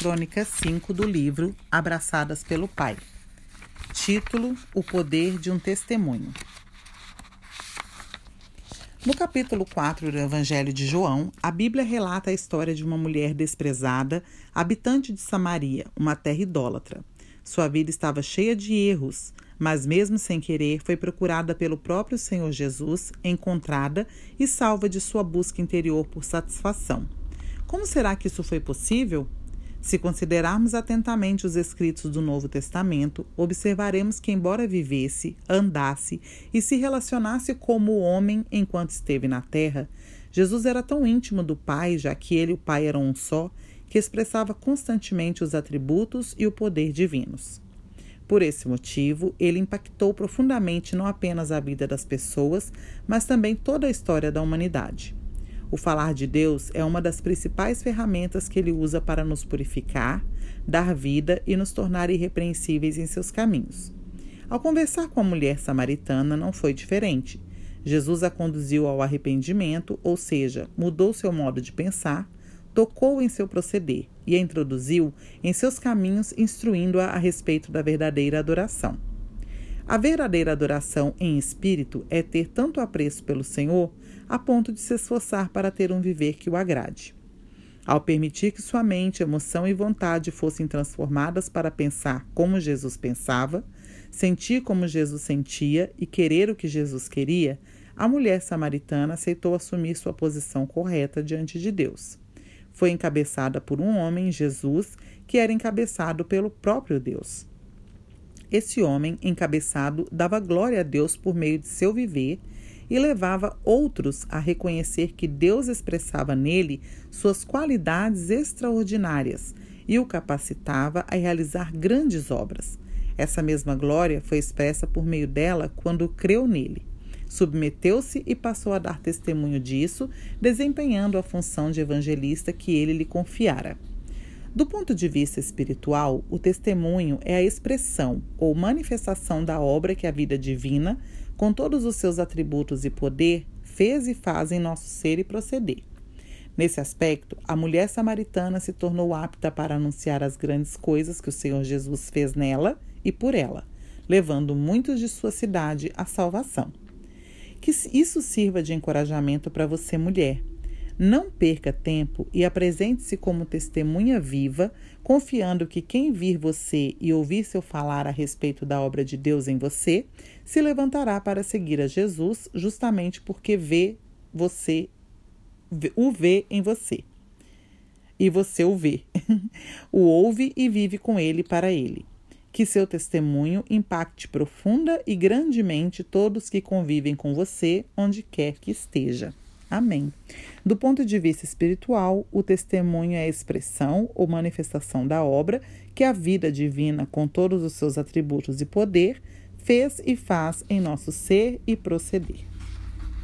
crônica 5 do livro Abraçadas pelo Pai. Título: O Poder de um Testemunho. No capítulo 4 do Evangelho de João, a Bíblia relata a história de uma mulher desprezada, habitante de Samaria, uma terra idólatra. Sua vida estava cheia de erros, mas mesmo sem querer, foi procurada pelo próprio Senhor Jesus, encontrada e salva de sua busca interior por satisfação. Como será que isso foi possível? Se considerarmos atentamente os escritos do Novo Testamento, observaremos que, embora vivesse, andasse e se relacionasse como homem enquanto esteve na terra, Jesus era tão íntimo do Pai, já que ele e o Pai eram um só, que expressava constantemente os atributos e o poder divinos. Por esse motivo, ele impactou profundamente não apenas a vida das pessoas, mas também toda a história da humanidade. O falar de Deus é uma das principais ferramentas que ele usa para nos purificar, dar vida e nos tornar irrepreensíveis em seus caminhos. Ao conversar com a mulher samaritana, não foi diferente. Jesus a conduziu ao arrependimento, ou seja, mudou seu modo de pensar, tocou em seu proceder e a introduziu em seus caminhos, instruindo-a a respeito da verdadeira adoração. A verdadeira adoração em espírito é ter tanto apreço pelo Senhor a ponto de se esforçar para ter um viver que o agrade. Ao permitir que sua mente, emoção e vontade fossem transformadas para pensar como Jesus pensava, sentir como Jesus sentia e querer o que Jesus queria, a mulher samaritana aceitou assumir sua posição correta diante de Deus. Foi encabeçada por um homem, Jesus, que era encabeçado pelo próprio Deus. Esse homem, encabeçado, dava glória a Deus por meio de seu viver e levava outros a reconhecer que Deus expressava nele suas qualidades extraordinárias e o capacitava a realizar grandes obras. Essa mesma glória foi expressa por meio dela quando creu nele. Submeteu-se e passou a dar testemunho disso, desempenhando a função de evangelista que ele lhe confiara. Do ponto de vista espiritual, o testemunho é a expressão ou manifestação da obra que a vida divina, com todos os seus atributos e poder, fez e faz em nosso ser e proceder. Nesse aspecto, a mulher samaritana se tornou apta para anunciar as grandes coisas que o Senhor Jesus fez nela e por ela, levando muitos de sua cidade à salvação. Que isso sirva de encorajamento para você, mulher, não perca tempo e apresente-se como testemunha viva, confiando que quem vir você e ouvir seu falar a respeito da obra de Deus em você, se levantará para seguir a Jesus, justamente porque vê você o vê em você. E você o vê. o ouve e vive com ele para ele. Que seu testemunho impacte profunda e grandemente todos que convivem com você, onde quer que esteja. Amém. Do ponto de vista espiritual, o testemunho é a expressão ou manifestação da obra que a vida divina, com todos os seus atributos e poder, fez e faz em nosso ser e proceder.